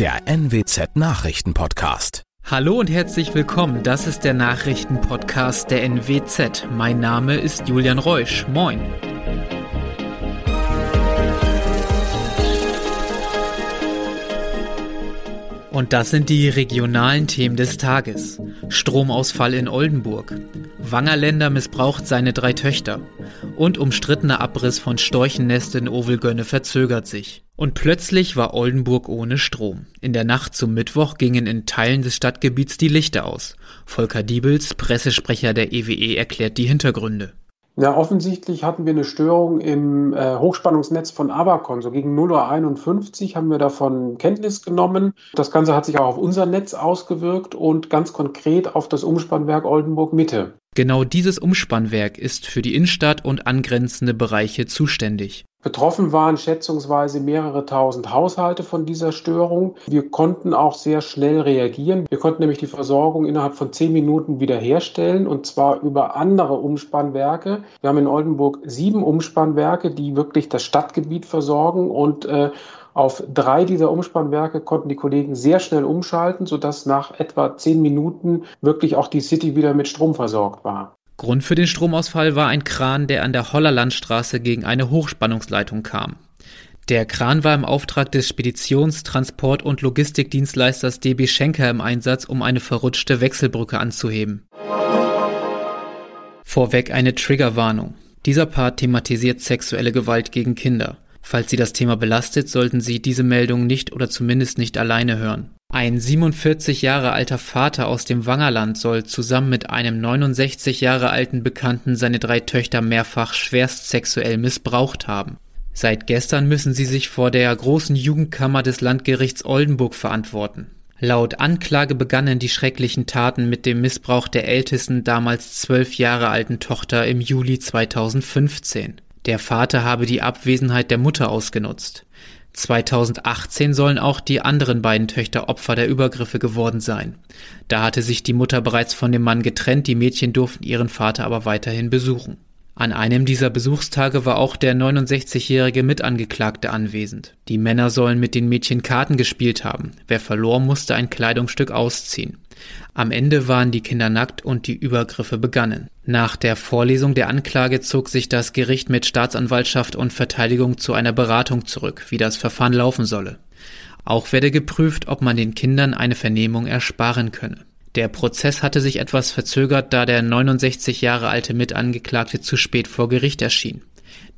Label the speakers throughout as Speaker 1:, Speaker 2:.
Speaker 1: der NWZ Nachrichtenpodcast.
Speaker 2: Hallo und herzlich willkommen. Das ist der Nachrichtenpodcast der NWZ. Mein Name ist Julian Reusch. Moin. Und das sind die regionalen Themen des Tages. Stromausfall in Oldenburg. Wangerländer missbraucht seine drei Töchter. Und umstrittener Abriss von Storchennest in Ovelgönne verzögert sich. Und plötzlich war Oldenburg ohne Strom. In der Nacht zum Mittwoch gingen in Teilen des Stadtgebiets die Lichter aus. Volker Diebels, Pressesprecher der EWE, e, erklärt die Hintergründe.
Speaker 3: Ja, offensichtlich hatten wir eine Störung im äh, Hochspannungsnetz von Abacon. So gegen 0.51 Uhr haben wir davon Kenntnis genommen. Das Ganze hat sich auch auf unser Netz ausgewirkt und ganz konkret auf das Umspannwerk Oldenburg Mitte.
Speaker 2: Genau dieses Umspannwerk ist für die Innenstadt und angrenzende Bereiche zuständig.
Speaker 3: Betroffen waren schätzungsweise mehrere tausend Haushalte von dieser Störung. Wir konnten auch sehr schnell reagieren. Wir konnten nämlich die Versorgung innerhalb von zehn Minuten wiederherstellen und zwar über andere Umspannwerke. Wir haben in Oldenburg sieben Umspannwerke, die wirklich das Stadtgebiet versorgen und äh, auf drei dieser Umspannwerke konnten die Kollegen sehr schnell umschalten, sodass nach etwa zehn Minuten wirklich auch die City wieder mit Strom versorgt war.
Speaker 2: Grund für den Stromausfall war ein Kran, der an der Hollerlandstraße gegen eine Hochspannungsleitung kam. Der Kran war im Auftrag des Speditions-, Transport- und Logistikdienstleisters DB Schenker im Einsatz, um eine verrutschte Wechselbrücke anzuheben. Vorweg eine Triggerwarnung. Dieser Part thematisiert sexuelle Gewalt gegen Kinder. Falls Sie das Thema belastet, sollten Sie diese Meldung nicht oder zumindest nicht alleine hören. Ein 47 Jahre alter Vater aus dem Wangerland soll zusammen mit einem 69 Jahre alten Bekannten seine drei Töchter mehrfach schwerst sexuell missbraucht haben. Seit gestern müssen sie sich vor der großen Jugendkammer des Landgerichts Oldenburg verantworten. Laut Anklage begannen die schrecklichen Taten mit dem Missbrauch der ältesten, damals zwölf Jahre alten Tochter im Juli 2015. Der Vater habe die Abwesenheit der Mutter ausgenutzt. 2018 sollen auch die anderen beiden Töchter Opfer der Übergriffe geworden sein. Da hatte sich die Mutter bereits von dem Mann getrennt, die Mädchen durften ihren Vater aber weiterhin besuchen. An einem dieser Besuchstage war auch der 69-jährige Mitangeklagte anwesend. Die Männer sollen mit den Mädchen Karten gespielt haben. Wer verlor, musste ein Kleidungsstück ausziehen. Am Ende waren die Kinder nackt und die Übergriffe begannen. Nach der Vorlesung der Anklage zog sich das Gericht mit Staatsanwaltschaft und Verteidigung zu einer Beratung zurück, wie das Verfahren laufen solle. Auch werde geprüft, ob man den Kindern eine Vernehmung ersparen könne. Der Prozess hatte sich etwas verzögert, da der 69 Jahre alte Mitangeklagte zu spät vor Gericht erschien.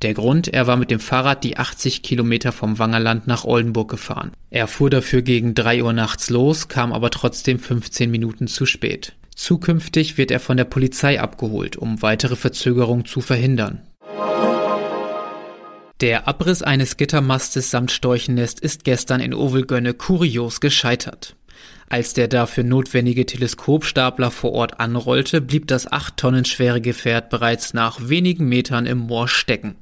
Speaker 2: Der Grund, er war mit dem Fahrrad die 80 Kilometer vom Wangerland nach Oldenburg gefahren. Er fuhr dafür gegen 3 Uhr nachts los, kam aber trotzdem 15 Minuten zu spät. Zukünftig wird er von der Polizei abgeholt, um weitere Verzögerungen zu verhindern. Der Abriss eines Gittermastes samt Storchennest ist gestern in Ovelgönne kurios gescheitert. Als der dafür notwendige Teleskopstapler vor Ort anrollte, blieb das acht Tonnen schwere Gefährt bereits nach wenigen Metern im Moor stecken.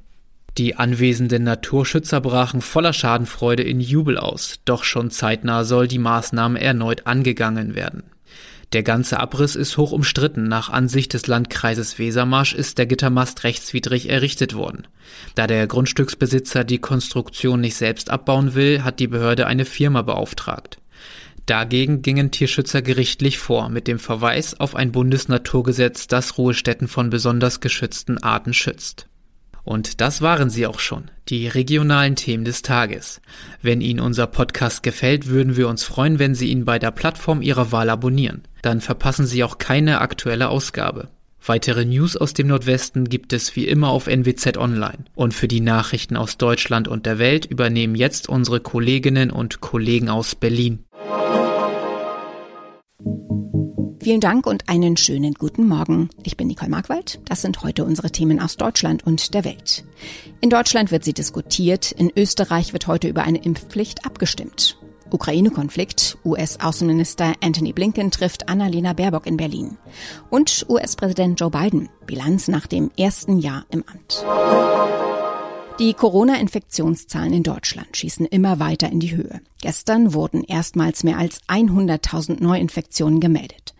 Speaker 2: Die anwesenden Naturschützer brachen voller Schadenfreude in Jubel aus, doch schon zeitnah soll die Maßnahme erneut angegangen werden. Der ganze Abriss ist hoch umstritten. Nach Ansicht des Landkreises Wesermarsch ist der Gittermast rechtswidrig errichtet worden. Da der Grundstücksbesitzer die Konstruktion nicht selbst abbauen will, hat die Behörde eine Firma beauftragt. Dagegen gingen Tierschützer gerichtlich vor mit dem Verweis auf ein Bundesnaturgesetz, das Ruhestätten von besonders geschützten Arten schützt. Und das waren sie auch schon, die regionalen Themen des Tages. Wenn Ihnen unser Podcast gefällt, würden wir uns freuen, wenn Sie ihn bei der Plattform Ihrer Wahl abonnieren. Dann verpassen Sie auch keine aktuelle Ausgabe. Weitere News aus dem Nordwesten gibt es wie immer auf NWZ Online. Und für die Nachrichten aus Deutschland und der Welt übernehmen jetzt unsere Kolleginnen und Kollegen aus Berlin.
Speaker 4: Vielen Dank und einen schönen guten Morgen. Ich bin Nicole Markwald. Das sind heute unsere Themen aus Deutschland und der Welt. In Deutschland wird sie diskutiert. In Österreich wird heute über eine Impfpflicht abgestimmt. Ukraine-Konflikt. US-Außenminister Anthony Blinken trifft Annalena Baerbock in Berlin. Und US-Präsident Joe Biden. Bilanz nach dem ersten Jahr im Amt. Die Corona-Infektionszahlen in Deutschland schießen immer weiter in die Höhe. Gestern wurden erstmals mehr als 100.000 Neuinfektionen gemeldet.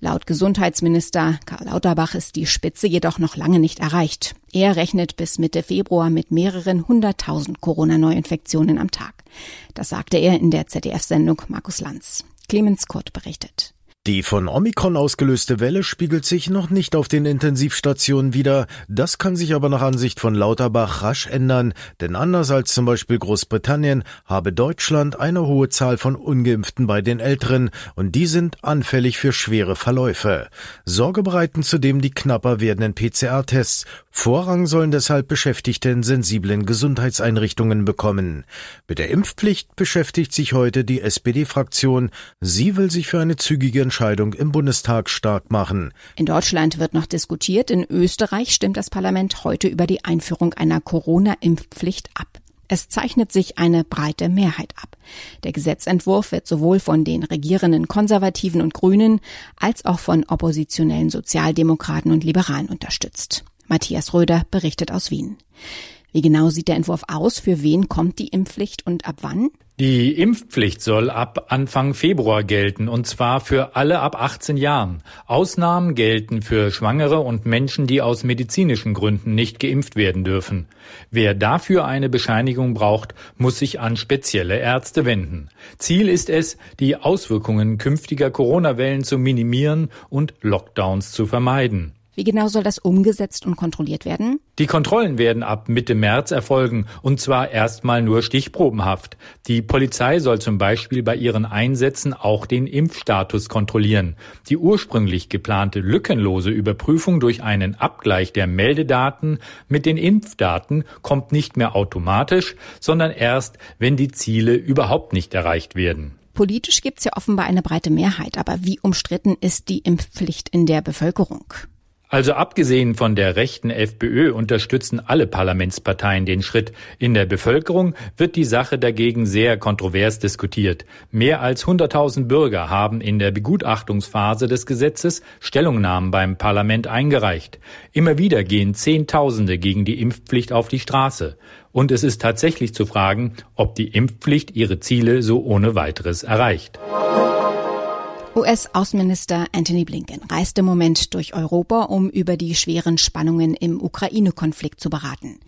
Speaker 4: Laut Gesundheitsminister Karl Lauterbach ist die Spitze jedoch noch lange nicht erreicht. Er rechnet bis Mitte Februar mit mehreren hunderttausend Corona-Neuinfektionen am Tag. Das sagte er in der ZDF-Sendung Markus Lanz. Clemens Kurt berichtet.
Speaker 1: Die von Omikron ausgelöste Welle spiegelt sich noch nicht auf den Intensivstationen wider. Das kann sich aber nach Ansicht von Lauterbach rasch ändern, denn anders als zum Beispiel Großbritannien habe Deutschland eine hohe Zahl von Ungeimpften bei den Älteren und die sind anfällig für schwere Verläufe. Sorge bereiten zudem die knapper werdenden PCR-Tests. Vorrang sollen deshalb Beschäftigte in sensiblen Gesundheitseinrichtungen bekommen. Mit der Impfpflicht beschäftigt sich heute die SPD-Fraktion. Sie will sich für eine zügige Entscheidung im Bundestag stark machen.
Speaker 4: In Deutschland wird noch diskutiert. In Österreich stimmt das Parlament heute über die Einführung einer Corona-Impfpflicht ab. Es zeichnet sich eine breite Mehrheit ab. Der Gesetzentwurf wird sowohl von den regierenden Konservativen und Grünen als auch von oppositionellen Sozialdemokraten und Liberalen unterstützt. Matthias Röder berichtet aus Wien. Wie genau sieht der Entwurf aus? Für wen kommt die Impfpflicht und ab wann?
Speaker 5: Die Impfpflicht soll ab Anfang Februar gelten, und zwar für alle ab 18 Jahren. Ausnahmen gelten für Schwangere und Menschen, die aus medizinischen Gründen nicht geimpft werden dürfen. Wer dafür eine Bescheinigung braucht, muss sich an spezielle Ärzte wenden. Ziel ist es, die Auswirkungen künftiger Corona-Wellen zu minimieren und Lockdowns zu vermeiden.
Speaker 4: Wie genau soll das umgesetzt und kontrolliert werden?
Speaker 5: Die Kontrollen werden ab Mitte März erfolgen, und zwar erstmal nur stichprobenhaft. Die Polizei soll zum Beispiel bei ihren Einsätzen auch den Impfstatus kontrollieren. Die ursprünglich geplante lückenlose Überprüfung durch einen Abgleich der Meldedaten mit den Impfdaten kommt nicht mehr automatisch, sondern erst, wenn die Ziele überhaupt nicht erreicht werden.
Speaker 4: Politisch gibt es ja offenbar eine breite Mehrheit, aber wie umstritten ist die Impfpflicht in der Bevölkerung?
Speaker 5: Also abgesehen von der rechten FPÖ unterstützen alle Parlamentsparteien den Schritt. In der Bevölkerung wird die Sache dagegen sehr kontrovers diskutiert. Mehr als 100.000 Bürger haben in der Begutachtungsphase des Gesetzes Stellungnahmen beim Parlament eingereicht. Immer wieder gehen Zehntausende gegen die Impfpflicht auf die Straße. Und es ist tatsächlich zu fragen, ob die Impfpflicht ihre Ziele so ohne weiteres erreicht.
Speaker 4: US-Außenminister Anthony Blinken reist im Moment durch Europa, um über die schweren Spannungen im Ukraine-Konflikt zu beraten.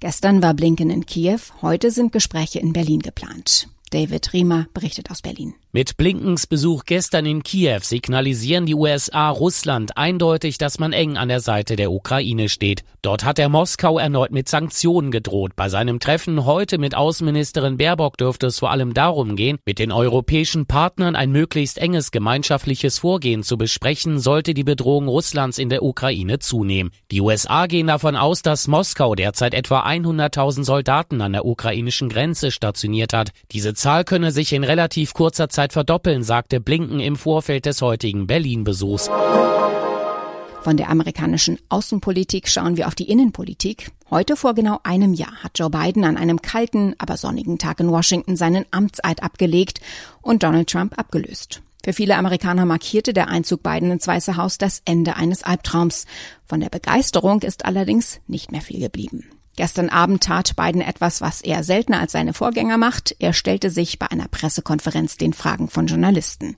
Speaker 4: Gestern war Blinken in Kiew, heute sind Gespräche in Berlin geplant. David Riemer berichtet aus Berlin.
Speaker 6: Mit Blinkens Besuch gestern in Kiew signalisieren die USA Russland eindeutig, dass man eng an der Seite der Ukraine steht. Dort hat er Moskau erneut mit Sanktionen gedroht. Bei seinem Treffen heute mit Außenministerin Baerbock dürfte es vor allem darum gehen, mit den europäischen Partnern ein möglichst enges gemeinschaftliches Vorgehen zu besprechen, sollte die Bedrohung Russlands in der Ukraine zunehmen. Die USA gehen davon aus, dass Moskau derzeit etwa 100.000 Soldaten an der ukrainischen Grenze stationiert hat. Diese Zahl könne sich in relativ kurzer Zeit verdoppeln, sagte Blinken im Vorfeld des heutigen Berlin-Besuchs.
Speaker 4: Von der amerikanischen Außenpolitik schauen wir auf die Innenpolitik. Heute vor genau einem Jahr hat Joe Biden an einem kalten, aber sonnigen Tag in Washington seinen Amtseid abgelegt und Donald Trump abgelöst. Für viele Amerikaner markierte der Einzug Biden ins Weiße Haus das Ende eines Albtraums. Von der Begeisterung ist allerdings nicht mehr viel geblieben. Gestern Abend tat Biden etwas, was er seltener als seine Vorgänger macht. Er stellte sich bei einer Pressekonferenz den Fragen von Journalisten.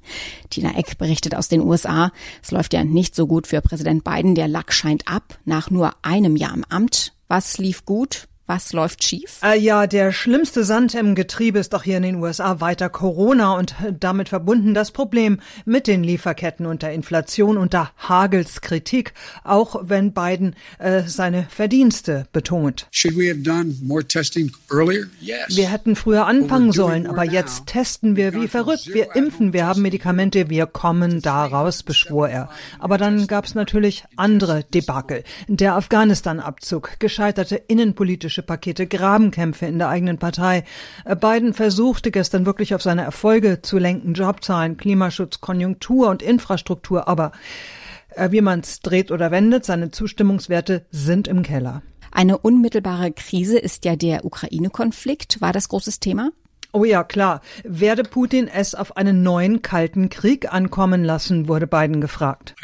Speaker 4: Tina Eck berichtet aus den USA. Es läuft ja nicht so gut für Präsident Biden. Der Lack scheint ab nach nur einem Jahr im Amt. Was lief gut? Was läuft schief?
Speaker 7: Äh, ja, der schlimmste Sand im Getriebe ist doch hier in den USA weiter Corona und damit verbunden das Problem mit den Lieferketten und der Inflation und der Hagels Kritik, auch wenn Biden äh, seine Verdienste betont. Wir hätten früher anfangen sollen, aber jetzt testen wir wie verrückt. Wir impfen, wir haben Medikamente, wir kommen daraus, beschwor er. Aber dann gab es natürlich andere Debakel. Der Afghanistan-Abzug, gescheiterte innenpolitische politische Pakete, Grabenkämpfe in der eigenen Partei. Biden versuchte gestern wirklich auf seine Erfolge zu lenken, Jobzahlen, Klimaschutz, Konjunktur und Infrastruktur, aber äh, wie man es dreht oder wendet, seine Zustimmungswerte sind im Keller.
Speaker 4: Eine unmittelbare Krise ist ja der Ukraine-Konflikt. War das großes Thema?
Speaker 7: Oh ja, klar. Werde Putin es auf einen neuen kalten Krieg ankommen lassen, wurde Biden gefragt.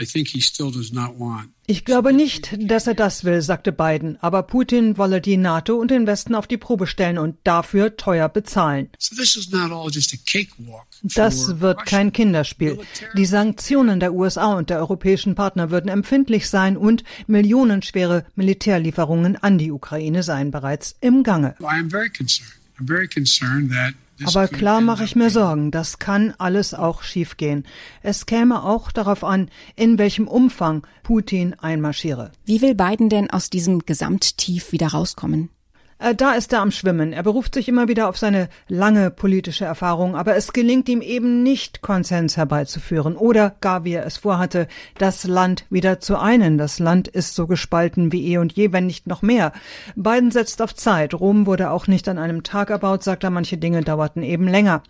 Speaker 7: Ich glaube nicht, dass er das will, sagte Biden, aber Putin wolle die NATO und den Westen auf die Probe stellen und dafür teuer bezahlen. Das wird kein Kinderspiel. Die Sanktionen der USA und der europäischen Partner würden empfindlich sein und millionenschwere Militärlieferungen an die Ukraine seien bereits im Gange. Aber klar mache ich mir Sorgen, das kann alles auch schiefgehen. Es käme auch darauf an, in welchem Umfang Putin einmarschiere.
Speaker 4: Wie will Biden denn aus diesem Gesamttief wieder rauskommen?
Speaker 7: Äh, da ist er am Schwimmen. Er beruft sich immer wieder auf seine lange politische Erfahrung, aber es gelingt ihm eben nicht, Konsens herbeizuführen oder gar wie er es vorhatte, das Land wieder zu einen. Das Land ist so gespalten wie eh und je, wenn nicht noch mehr. Biden setzt auf Zeit. Rom wurde auch nicht an einem Tag erbaut, sagt er, manche Dinge dauerten eben länger.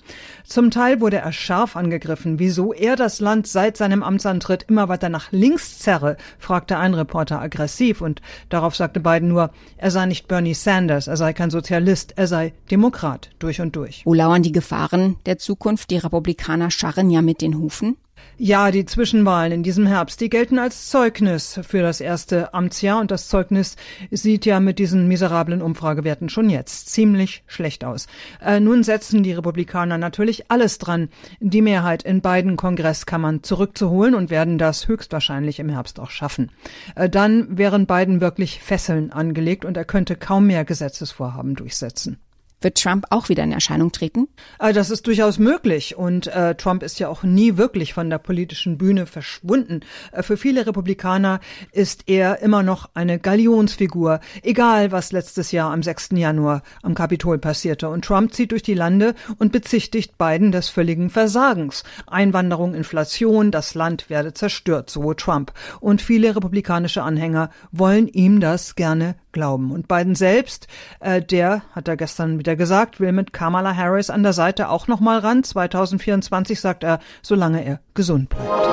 Speaker 7: Zum Teil wurde er scharf angegriffen, wieso er das Land seit seinem Amtsantritt immer weiter nach links zerre, fragte ein Reporter aggressiv und darauf sagte Biden nur, er sei nicht Bernie Sanders, Sanders, er sei kein Sozialist, er sei Demokrat durch und durch.
Speaker 4: Wo lauern die Gefahren der Zukunft? Die Republikaner scharren ja mit den Hufen.
Speaker 7: Ja, die Zwischenwahlen in diesem Herbst, die gelten als Zeugnis für das erste Amtsjahr und das Zeugnis sieht ja mit diesen miserablen Umfragewerten schon jetzt ziemlich schlecht aus. Äh, nun setzen die Republikaner natürlich alles dran, die Mehrheit in beiden Kongresskammern zurückzuholen und werden das höchstwahrscheinlich im Herbst auch schaffen. Äh, dann wären Biden wirklich Fesseln angelegt und er könnte kaum mehr Gesetzesvorhaben durchsetzen.
Speaker 4: Wird Trump auch wieder in Erscheinung treten?
Speaker 7: Äh, das ist durchaus möglich. Und äh, Trump ist ja auch nie wirklich von der politischen Bühne verschwunden. Äh, für viele Republikaner ist er immer noch eine Galionsfigur, egal was letztes Jahr am 6. Januar am Kapitol passierte. Und Trump zieht durch die Lande und bezichtigt Biden des völligen Versagens. Einwanderung, Inflation, das Land werde zerstört, so Trump. Und viele republikanische Anhänger wollen ihm das gerne glauben. Und Biden selbst, äh, der hat er gestern wieder gesagt, will mit Kamala Harris an der Seite auch noch mal ran. 2024 sagt er, solange er gesund bleibt.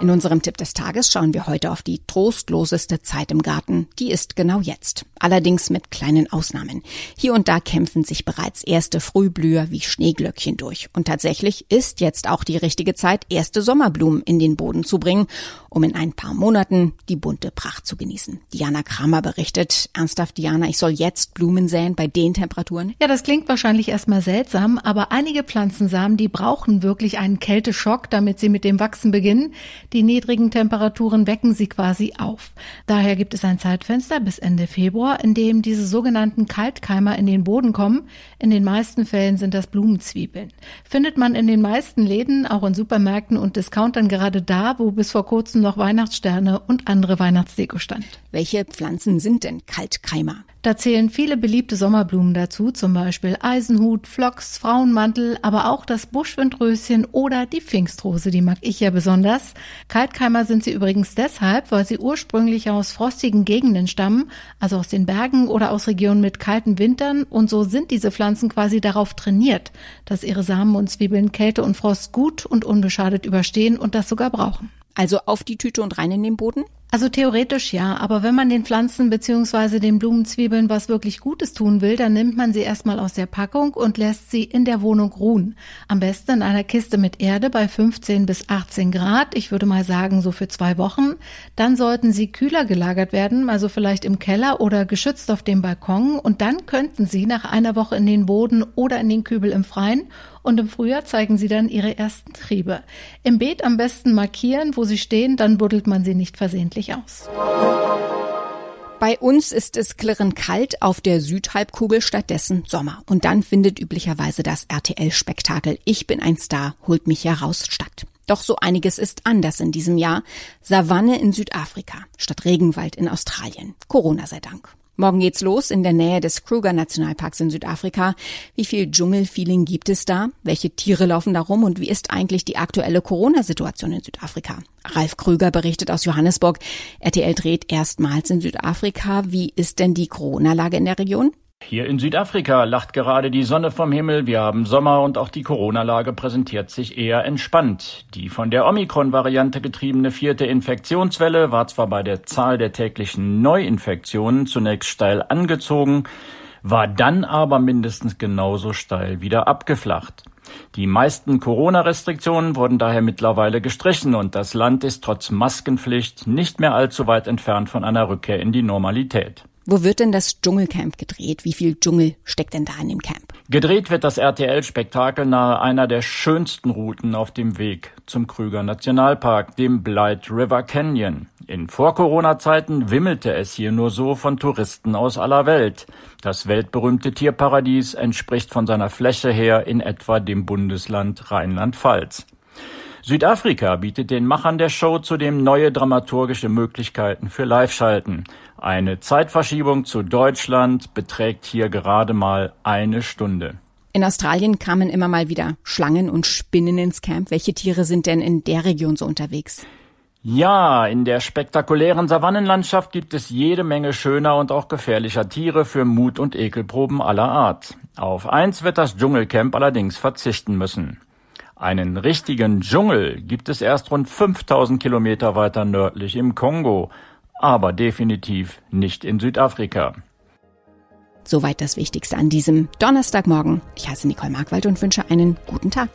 Speaker 4: In unserem Tipp des Tages schauen wir heute auf die trostloseste Zeit im Garten. Die ist genau jetzt. Allerdings mit kleinen Ausnahmen. Hier und da kämpfen sich bereits erste Frühblüher wie Schneeglöckchen durch. Und tatsächlich ist jetzt auch die richtige Zeit, erste Sommerblumen in den Boden zu bringen, um in ein paar Monaten die bunte Pracht zu genießen. Diana Kramer berichtet. Ernsthaft, Diana, ich soll jetzt Blumen säen bei den Temperaturen?
Speaker 8: Ja, das klingt wahrscheinlich erstmal seltsam, aber einige Pflanzensamen, die brauchen wirklich einen Kälteschock, damit sie mit dem Wachsen beginnen. Die niedrigen Temperaturen wecken sie quasi auf. Daher gibt es ein Zeitfenster bis Ende Februar, in dem diese sogenannten Kaltkeimer in den Boden kommen. In den meisten Fällen sind das Blumenzwiebeln. Findet man in den meisten Läden, auch in Supermärkten und Discountern gerade da, wo bis vor kurzem noch Weihnachtssterne und andere Weihnachtsdeko stand.
Speaker 4: Welche Pflanzen sind denn Kaltkeimer?
Speaker 8: Da zählen viele beliebte Sommerblumen dazu, zum Beispiel Eisenhut, Phlox, Frauenmantel, aber auch das Buschwindröschen oder die Pfingstrose, die mag ich ja besonders. Kaltkeimer sind sie übrigens deshalb, weil sie ursprünglich aus frostigen Gegenden stammen, also aus den Bergen oder aus Regionen mit kalten Wintern und so sind diese Pflanzen quasi darauf trainiert, dass ihre Samen und Zwiebeln Kälte und Frost gut und unbeschadet überstehen und das sogar brauchen.
Speaker 4: Also auf die Tüte und rein in den Boden?
Speaker 8: Also theoretisch ja, aber wenn man den Pflanzen beziehungsweise den Blumenzwiebeln was wirklich Gutes tun will, dann nimmt man sie erstmal aus der Packung und lässt sie in der Wohnung ruhen. Am besten in einer Kiste mit Erde bei 15 bis 18 Grad, ich würde mal sagen so für zwei Wochen. Dann sollten sie kühler gelagert werden, also vielleicht im Keller oder geschützt auf dem Balkon und dann könnten sie nach einer Woche in den Boden oder in den Kübel im Freien und im Frühjahr zeigen sie dann ihre ersten Triebe. Im Beet am besten markieren, wo sie stehen, dann buddelt man sie nicht versehentlich aus.
Speaker 4: Bei uns ist es klirrend kalt, auf der Südhalbkugel stattdessen Sommer. Und dann findet üblicherweise das RTL-Spektakel Ich bin ein Star, holt mich heraus statt. Doch so einiges ist anders in diesem Jahr. Savanne in Südafrika statt Regenwald in Australien. Corona sei Dank. Morgen geht's los in der Nähe des Kruger Nationalparks in Südafrika. Wie viel Dschungelfeeling gibt es da? Welche Tiere laufen da rum? Und wie ist eigentlich die aktuelle Corona-Situation in Südafrika? Ralf Krüger berichtet aus Johannesburg. RTL dreht erstmals in Südafrika. Wie ist denn die Corona-Lage in der Region?
Speaker 9: Hier in Südafrika lacht gerade die Sonne vom Himmel. Wir haben Sommer und auch die Corona-Lage präsentiert sich eher entspannt. Die von der Omikron-Variante getriebene vierte Infektionswelle war zwar bei der Zahl der täglichen Neuinfektionen zunächst steil angezogen, war dann aber mindestens genauso steil wieder abgeflacht. Die meisten Corona-Restriktionen wurden daher mittlerweile gestrichen und das Land ist trotz Maskenpflicht nicht mehr allzu weit entfernt von einer Rückkehr in die Normalität.
Speaker 4: Wo wird denn das Dschungelcamp gedreht? Wie viel Dschungel steckt denn da in dem Camp?
Speaker 9: Gedreht wird das RTL-Spektakel nahe einer der schönsten Routen auf dem Weg zum Krüger Nationalpark, dem Blight River Canyon. In Vor-Corona-Zeiten wimmelte es hier nur so von Touristen aus aller Welt. Das weltberühmte Tierparadies entspricht von seiner Fläche her in etwa dem Bundesland Rheinland-Pfalz. Südafrika bietet den Machern der Show zudem neue dramaturgische Möglichkeiten für Live-Schalten. Eine Zeitverschiebung zu Deutschland beträgt hier gerade mal eine Stunde.
Speaker 4: In Australien kamen immer mal wieder Schlangen und Spinnen ins Camp. Welche Tiere sind denn in der Region so unterwegs?
Speaker 9: Ja, in der spektakulären Savannenlandschaft gibt es jede Menge schöner und auch gefährlicher Tiere für Mut- und Ekelproben aller Art. Auf eins wird das Dschungelcamp allerdings verzichten müssen. Einen richtigen Dschungel gibt es erst rund 5000 Kilometer weiter nördlich im Kongo, aber definitiv nicht in Südafrika.
Speaker 4: Soweit das Wichtigste an diesem Donnerstagmorgen. Ich heiße Nicole Markwald und wünsche einen guten Tag.